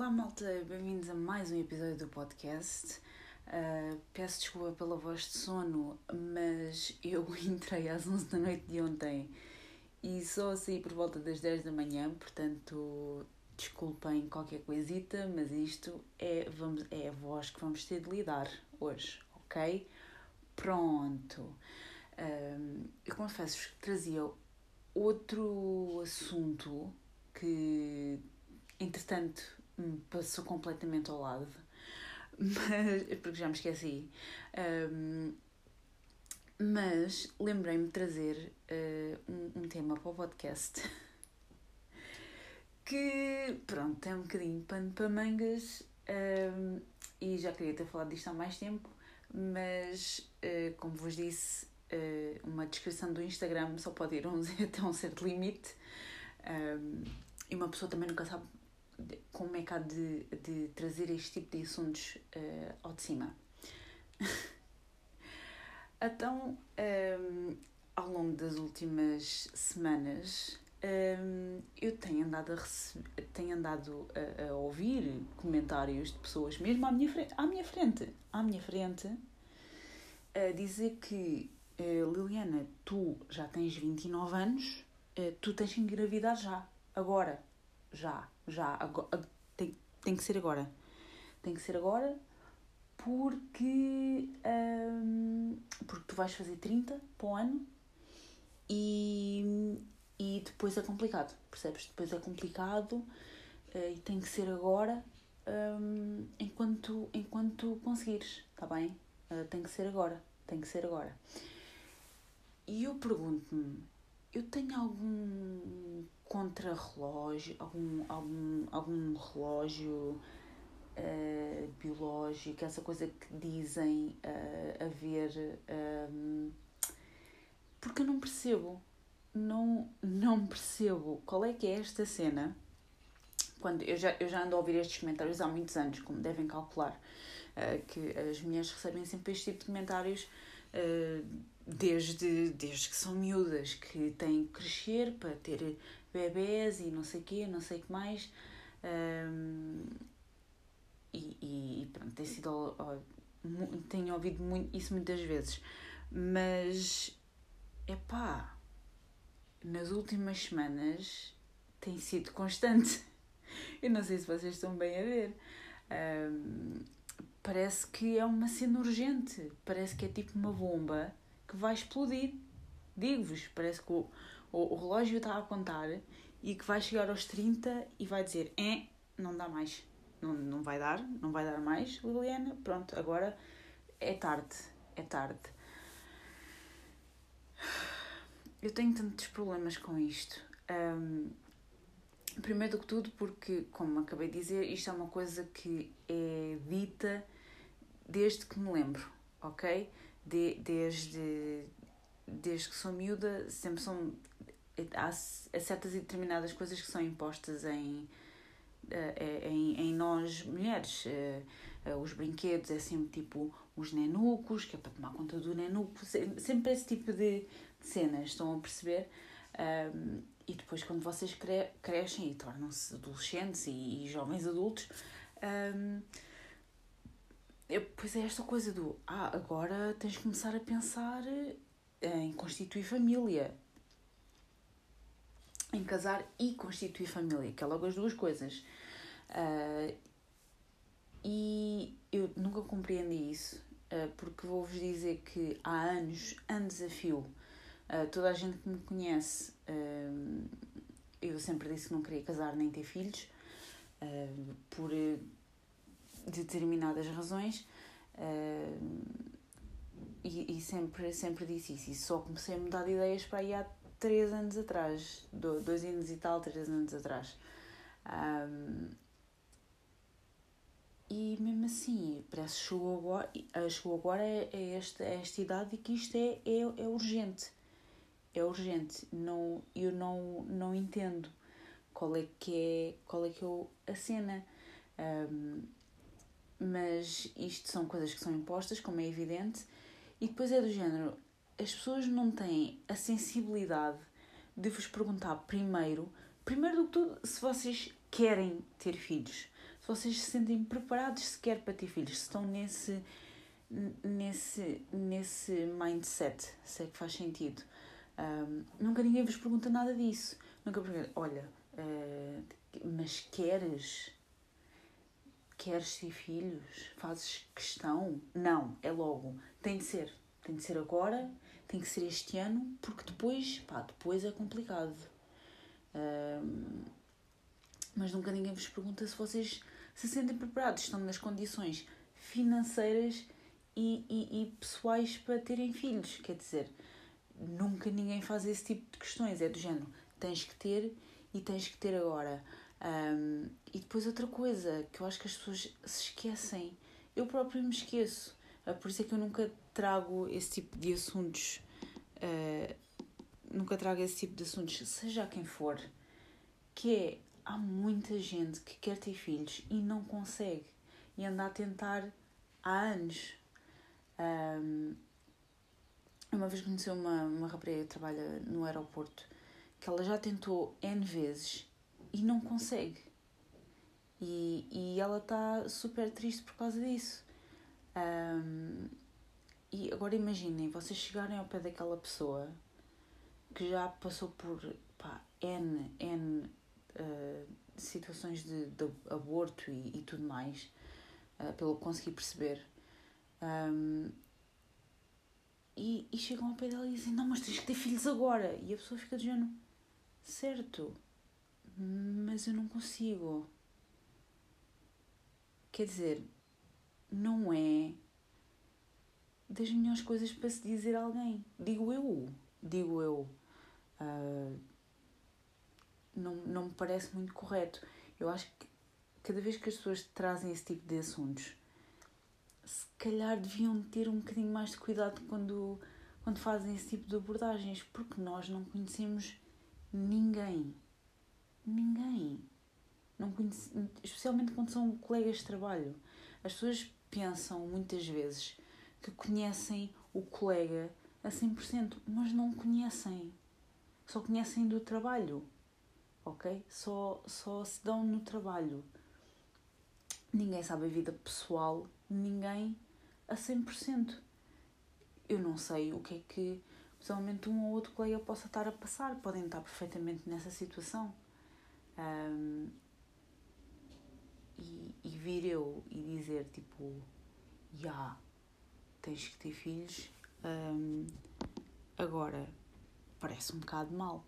Olá malta, bem-vindos a mais um episódio do podcast. Uh, peço desculpa pela voz de sono, mas eu entrei às 11 da noite de ontem e só saí por volta das 10 da manhã, portanto desculpem qualquer coisita, mas isto é, vamos, é a voz que vamos ter de lidar hoje, ok? Pronto. Um, eu confesso-vos que trazia outro assunto que, entretanto, passou completamente ao lado, mas, porque já me esqueci. Um, mas lembrei-me de trazer uh, um, um, tema para o podcast. Que, pronto, tem um bocadinho pano para mangas um, e já queria ter falado disto há mais tempo, mas, uh, como vos disse, uh, uma descrição do Instagram só pode ir até um certo limite. E uma pessoa também nunca sabe como é que há de, de trazer este tipo de assuntos uh, ao de cima. então, um, ao longo das últimas semanas, um, eu tenho andado, a, tenho andado a, a, ouvir comentários de pessoas, mesmo à minha frente, à minha frente, à minha frente a dizer que uh, Liliana, tu já tens 29 anos, uh, tu tens que engravidar já, agora, já já, agora, tem, tem que ser agora. Tem que ser agora porque, um, porque tu vais fazer 30 para o ano e, e depois é complicado, percebes? Depois é complicado uh, e tem que ser agora um, enquanto, enquanto conseguires, está bem? Uh, tem que ser agora, tem que ser agora. E eu pergunto-me, eu tenho algum contra-relógio, algum, algum, algum relógio uh, biológico, essa coisa que dizem uh, haver. Um, porque eu não percebo, não, não percebo qual é que é esta cena. Quando eu já, eu já ando a ouvir estes comentários há muitos anos, como devem calcular, uh, que as mulheres recebem sempre este tipo de comentários desde, desde que são miúdas, que têm que crescer para ter bebés e não sei o quê, não sei o que mais. Um, e, e pronto, tem sido. tenho ouvido muito, isso muitas vezes. Mas, é pá, nas últimas semanas tem sido constante. Eu não sei se vocês estão bem a ver. Um, parece que é uma cena urgente. Parece que é tipo uma bomba que vai explodir. Digo-vos, parece que o, o, o relógio está a contar e que vai chegar aos 30 e vai dizer: é, não dá mais. Não, não vai dar, não vai dar mais, Liliana. Pronto, agora é tarde. É tarde. Eu tenho tantos problemas com isto. Um, primeiro do que tudo, porque, como acabei de dizer, isto é uma coisa que é dita desde que me lembro, ok? De, desde, desde que sou miúda, sempre são há certas e determinadas coisas que são impostas em, eh, eh, em, em nós mulheres. Eh, os brinquedos é sempre tipo os nenucos, que é para tomar conta do nenuco, sempre esse tipo de, cenas, estão a perceber? Um, e depois, quando vocês cre crescem e tornam-se adolescentes e, e, jovens adultos, um, eu, pois é esta coisa do ah, agora tens de começar a pensar em constituir família em casar e constituir família, que é logo as duas coisas. Uh, e eu nunca compreendi isso, uh, porque vou-vos dizer que há anos, anos a fio, uh, toda a gente que me conhece, eu sempre disse que não queria casar nem ter filhos, por determinadas razões. E, e, sempre, sempre disse isso. E só comecei a mudar de ideias para aí há três anos atrás, dois anos e tal, três anos atrás. Um, e mesmo assim, parece que chegou agora, chegou agora é, é esta, é esta idade e que isto é, é, é urgente. É urgente. Não, eu não, não entendo qual é que é, qual é, que é a cena. Um, mas isto são coisas que são impostas, como é evidente, e depois é do género, as pessoas não têm a sensibilidade de vos perguntar primeiro, primeiro do que tudo, se vocês querem ter filhos. Se vocês se sentem preparados sequer para ter filhos, se estão nesse, nesse, nesse mindset, se é que faz sentido. Um, nunca ninguém vos pergunta nada disso. Nunca pergunta, olha, uh, mas queres? Queres ter filhos? Fazes questão? Não, é logo. Tem de ser. Tem de ser agora, tem que ser este ano, porque depois, pá, depois é complicado. Um, mas nunca ninguém vos pergunta se vocês se sentem preparados, estão nas condições financeiras e, e, e pessoais para terem filhos. Quer dizer, nunca ninguém faz esse tipo de questões. É do género, tens que ter e tens que ter agora. Um, e depois outra coisa que eu acho que as pessoas se esquecem, eu próprio me esqueço. Uh, por isso é que eu nunca trago esse tipo de assuntos. Uh, nunca trago esse tipo de assuntos, seja quem for. Que é, há muita gente que quer ter filhos e não consegue. E anda a tentar há anos. Um, uma vez conheci uma, uma rapariga que trabalha no aeroporto que ela já tentou N vezes e não consegue. E, e ela está super triste por causa disso. Um, e agora imaginem, vocês chegarem ao pé daquela pessoa que já passou por pá, N, N uh, situações de, de aborto e, e tudo mais, uh, pelo que consegui perceber. Um, e, e chegam ao pé dela e dizem: Não, mas tens que ter filhos agora. E a pessoa fica dizendo: Certo, mas eu não consigo. Quer dizer, não é das melhores coisas para se dizer a alguém. Digo eu. Digo eu. Uh, não, não me parece muito correto. Eu acho que cada vez que as pessoas trazem esse tipo de assuntos, se calhar deviam ter um bocadinho mais de cuidado quando, quando fazem esse tipo de abordagens, porque nós não conhecemos ninguém. Ninguém. Não conhece, especialmente quando são colegas de trabalho. As pessoas pensam muitas vezes que conhecem o colega a 100%, mas não conhecem. Só conhecem do trabalho. Ok? Só, só se dão no trabalho. Ninguém sabe a vida pessoal, ninguém a 100%. Eu não sei o que é que, pessoalmente, um ou outro colega possa estar a passar. Podem estar perfeitamente nessa situação. Um, e vir eu e dizer, tipo, já, yeah, tens que ter filhos, um, agora parece um bocado mal.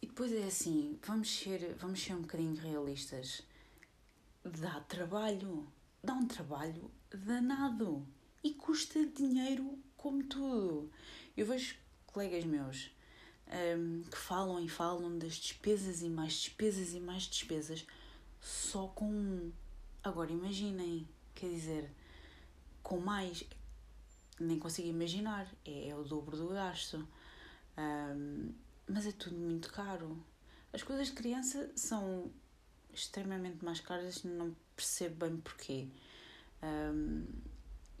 E depois é assim, vamos ser, vamos ser um bocadinho realistas dá trabalho, dá um trabalho danado e custa dinheiro como tudo. Eu vejo colegas meus um, que falam e falam das despesas e mais despesas e mais despesas só com um. Agora imaginem, quer dizer, com mais, nem consigo imaginar, é, é o dobro do gasto. Um, mas é tudo muito caro. As coisas de criança são extremamente mais caras, não percebo bem porquê. Um,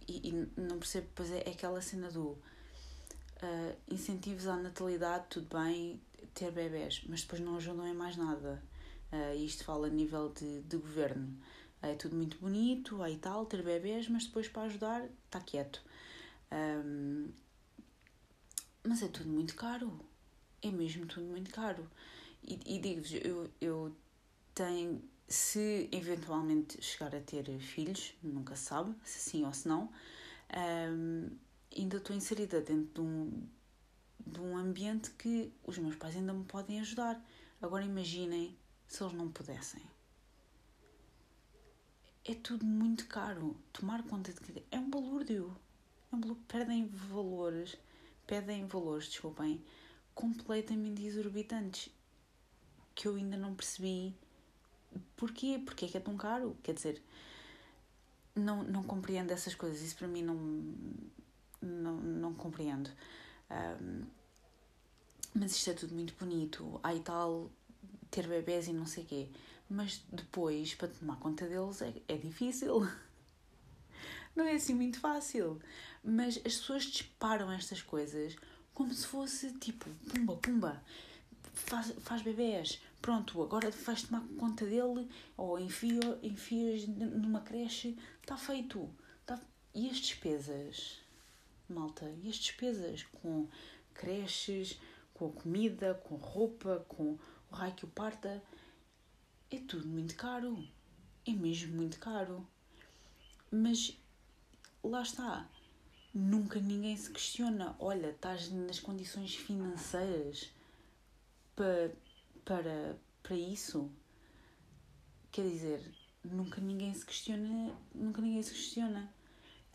e, e, não percebo, pois é, é aquela cena do uh, incentivos à natalidade, tudo bem, ter bebés, mas depois não ajudam em mais nada. Uh, isto fala a nível de, de governo. Uh, é tudo muito bonito, aí tal, ter bebés, mas depois para ajudar está quieto. Um, mas é tudo muito caro. É mesmo tudo muito caro. E, e digo-vos, eu, eu tem, se eventualmente chegar a ter filhos, nunca se sabe, se sim ou se não, um, ainda estou inserida dentro de um, de um ambiente que os meus pais ainda me podem ajudar. Agora imaginem se eles não pudessem. É tudo muito caro. Tomar conta de é um balúrdio. É um balúrdio. Perdem valores, pedem valores, desculpem, completamente exorbitantes que eu ainda não percebi porquê? Porquê é que é tão caro? Quer dizer, não, não compreendo essas coisas. Isso para mim não, não, não compreendo. Um, mas isto é tudo muito bonito. Aí tal, ter bebés e não sei o quê. Mas depois, para tomar conta deles, é, é difícil. Não é assim muito fácil. Mas as pessoas disparam estas coisas como se fosse tipo, pumba, pumba, faz, faz bebés, pronto, agora vais tomar conta dele ou enfia, enfias numa creche, está feito. Tá... E as despesas, malta, e as despesas com creches, com a comida, com roupa, com o raio que o parta, é tudo muito caro. É mesmo muito caro. Mas lá está. Nunca ninguém se questiona. Olha, estás nas condições financeiras para, para, para isso? Quer dizer, nunca ninguém se questiona. Nunca ninguém se questiona.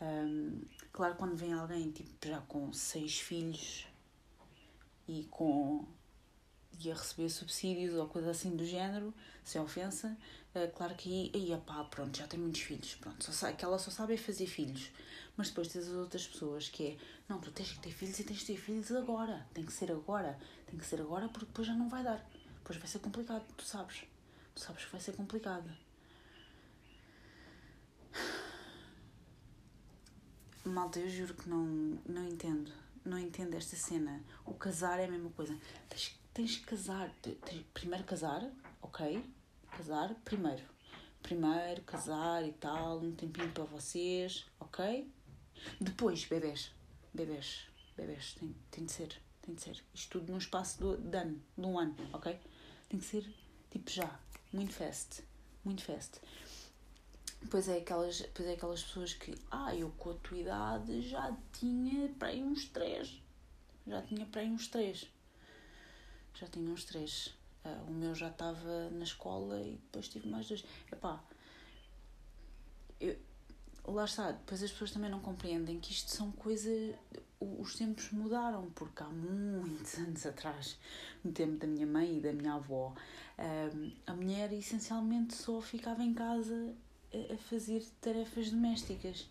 Um, claro, quando vem alguém tipo, já com seis filhos e com e a receber subsídios ou coisa assim do género, sem ofensa, uh, claro que aí, aí pá, pronto, já tem muitos filhos, pronto, só ela só sabe é fazer filhos. Mas depois tens as outras pessoas que é, não, tu tens que ter filhos e tens que ter filhos agora, tem que ser agora, tem que ser agora porque depois já não vai dar, depois vai ser complicado, tu sabes, tu sabes que vai ser complicado. Malta, eu juro que não, não entendo, não entendo esta cena. O casar é a mesma coisa. Tens, tens que casar, primeiro casar, ok? Casar primeiro. Primeiro casar e tal, um tempinho para vocês, ok? Depois, bebês. Bebês. Bebês. Tem, tem de ser. Tem de ser. Isto tudo num espaço de, de ano, de um ano, ok? Tem que ser tipo já. Muito fast. Muito fast. Pois é, aquelas, pois é aquelas pessoas que, ah, eu com a tua idade já tinha para aí uns três. Já tinha para aí uns três. Já tinha uns três. Uh, o meu já estava na escola e depois tive mais dois. Epá, eu, lá está, depois as pessoas também não compreendem que isto são coisas. Os tempos mudaram, porque há muitos anos atrás, no tempo da minha mãe e da minha avó, um, a mulher essencialmente só ficava em casa a fazer tarefas domésticas.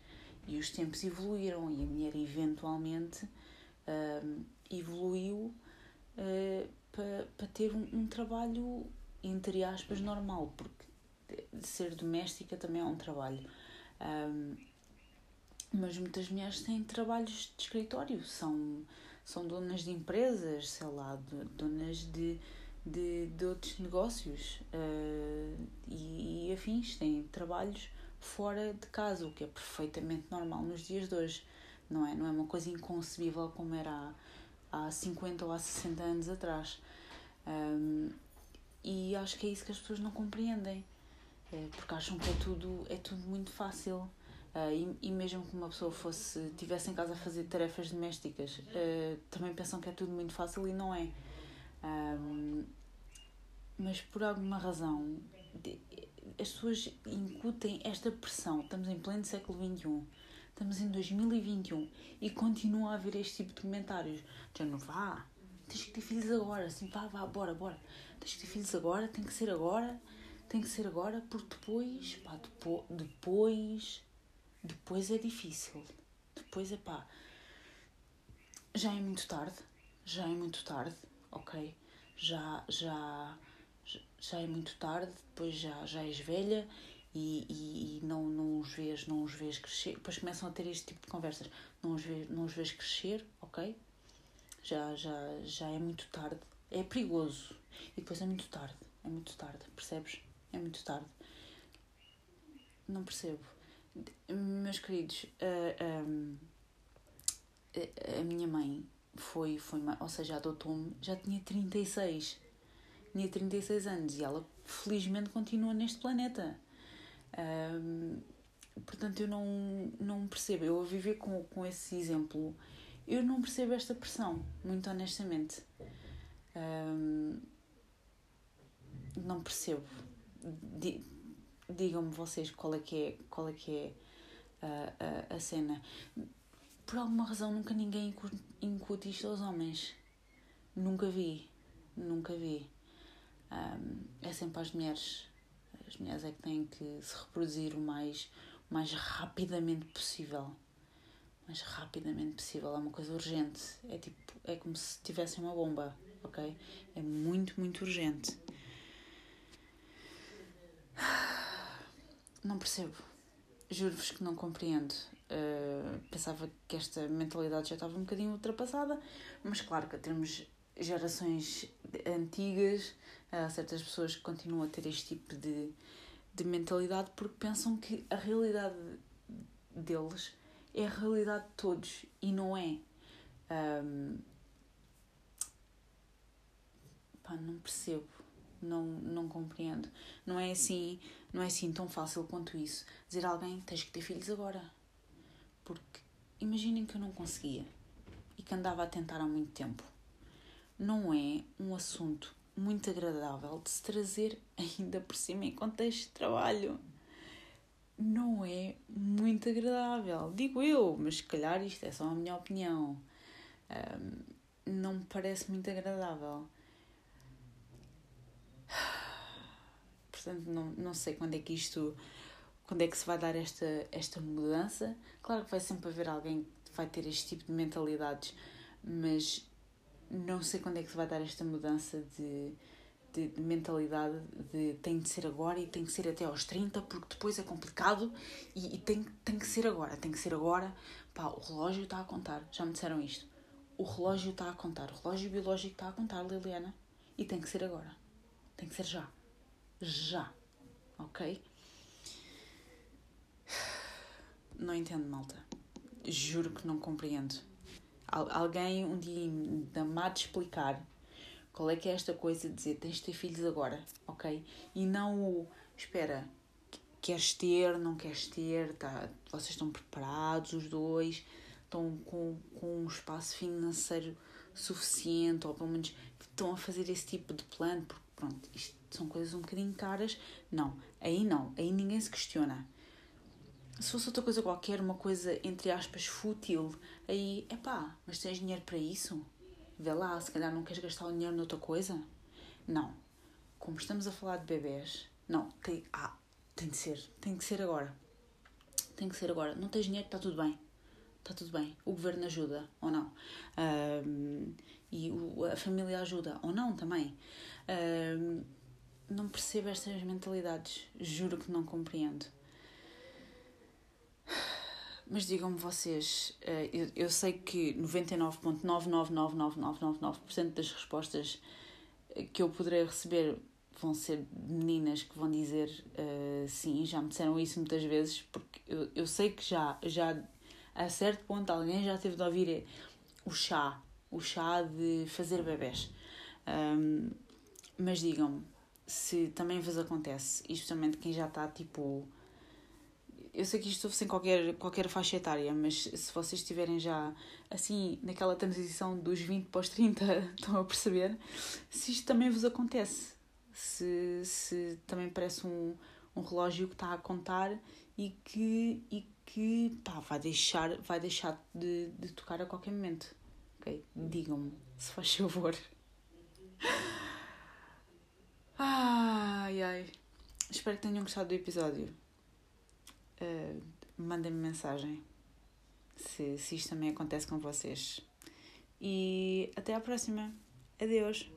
E os tempos evoluíram e a mulher eventualmente um, evoluiu para pa ter um, um trabalho, entre aspas, normal, porque ser doméstica também é um trabalho. Um, mas muitas mulheres têm trabalhos de escritório, são, são donas de empresas, sei lá, donas de, de, de outros negócios uh, e, e afins, têm trabalhos fora de casa, o que é perfeitamente normal nos dias de hoje, não é? Não é uma coisa inconcebível como era há, há 50 ou há 60 anos atrás. Um, e acho que é isso que as pessoas não compreendem, é, porque acham que é tudo, é tudo muito fácil. Uh, e, e mesmo que uma pessoa fosse tivesse em casa a fazer tarefas domésticas, uh, também pensam que é tudo muito fácil e não é. Um, mas por alguma razão as pessoas incutem esta pressão. Estamos em pleno século XXI, estamos em 2021 e continua a haver este tipo de comentários. Já não vá, tens que ter filhos agora, assim, vá, vá, bora, bora. Tens que ter filhos agora, tem que ser agora, tem que ser agora, porque depois, pá, depois, depois, é difícil. Depois é pá, já é muito tarde, já é muito tarde, ok? Já, já, já é muito tarde, depois já, já és velha e, e, e, não, não os vês, não os vês crescer. Depois começam a ter este tipo de conversas. Não os vês, não os vês crescer, ok? Já, já, já é muito tarde. É perigoso. E depois é muito tarde. É muito tarde, percebes? É muito tarde. Não percebo. Meus queridos, a, a, a minha mãe foi, foi, ou seja, adotou-me, já tinha 36 tinha 36 anos e ela felizmente continua neste planeta. Um, portanto, eu não, não percebo. Eu a viver com, com esse exemplo, eu não percebo esta pressão, muito honestamente. Um, não percebo. Digam-me vocês qual é que é, qual é, que é a, a, a cena. Por alguma razão nunca ninguém incute isto aos homens. Nunca vi. Nunca vi um, é sempre às mulheres. As mulheres é que têm que se reproduzir o mais, mais rapidamente possível. O mais rapidamente possível. É uma coisa urgente. É tipo, é como se tivessem uma bomba, ok? É muito, muito urgente. Não percebo. Juro-vos que não compreendo. Uh, pensava que esta mentalidade já estava um bocadinho ultrapassada, mas claro que temos gerações antigas, há certas pessoas que continuam a ter este tipo de, de mentalidade porque pensam que a realidade deles é a realidade de todos e não é. Um, pá, não percebo, não, não compreendo. Não é assim, não é assim tão fácil quanto isso. Dizer a alguém tens que ter filhos agora. Porque imaginem que eu não conseguia e que andava a tentar há muito tempo. Não é um assunto muito agradável de se trazer ainda por cima em contexto de trabalho. Não é muito agradável, digo eu, mas se calhar isto é só a minha opinião. Um, não me parece muito agradável. Portanto, não, não sei quando é que isto. Quando é que se vai dar esta, esta mudança? Claro que vai sempre haver alguém que vai ter este tipo de mentalidades, mas não sei quando é que se vai dar esta mudança de, de, de, mentalidade de tem de ser agora e tem que ser até aos 30 porque depois é complicado e, e, tem, tem que ser agora, tem que ser agora. Pá, o relógio está a contar, já me disseram isto. O relógio está a contar, o relógio biológico está a contar, Liliana, e tem que ser agora. Tem que ser já. Já. Ok? Não entendo, malta. Juro que não compreendo alguém um dia me há de explicar qual é que é esta coisa de dizer tens de ter filhos agora, ok? E não o espera, queres ter, não queres ter, tá, vocês estão preparados os dois, estão com, com um espaço financeiro suficiente, ou pelo menos estão a fazer esse tipo de plano, porque pronto, isto são coisas um bocadinho caras. Não, aí não, aí ninguém se questiona se fosse outra coisa qualquer, uma coisa entre aspas fútil, aí, é pá, mas tens dinheiro para isso? Vê lá, se calhar não queres gastar o dinheiro noutra coisa? Não. Como estamos a falar de bebés, não, tem, ah, tem de ser, tem que ser agora. Tem que ser agora. Não tens dinheiro, está tudo bem. Está tudo bem. O governo ajuda, ou não. Um, e o, a família ajuda, ou não também. Um, não percebo estas mentalidades. Juro que não compreendo. Mas digam-me vocês, eh, eu, sei que 99,999999% das respostas eh, que eu poderei receber vão ser meninas que vão dizer uh, sim, já me disseram isso muitas vezes, porque eu, sei que já, já a certo ponto alguém já teve de ouvir o chá, o chá de fazer bebés. Mas digam-me se também vos acontece, especialmente quem já está tipo eu sei que isto ouve sem qualquer, qualquer faixa etária, mas se vocês estiverem já assim naquela transição dos 20 para os 30, estão a perceber, se isto também vos acontece, se, se também parece um, um relógio que está a contar e que, e que pá, vai deixar, vai deixar de, de tocar a qualquer momento. Okay? Digam-me, se faz favor. Ai ai. Espero que tenham gostado do episódio uh, mandem-me mensagem se, se isto também acontece com vocês. E até à próxima. Adeus.